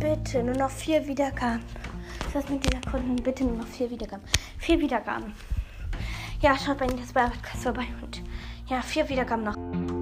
Bitte, nur noch vier Wiedergaben. Das mit dieser Kunden bitte nur noch vier Wiedergaben. Vier Wiedergaben. Ja, schaut bei Ihnen das bei vorbei und ja, vier Wiedergaben noch.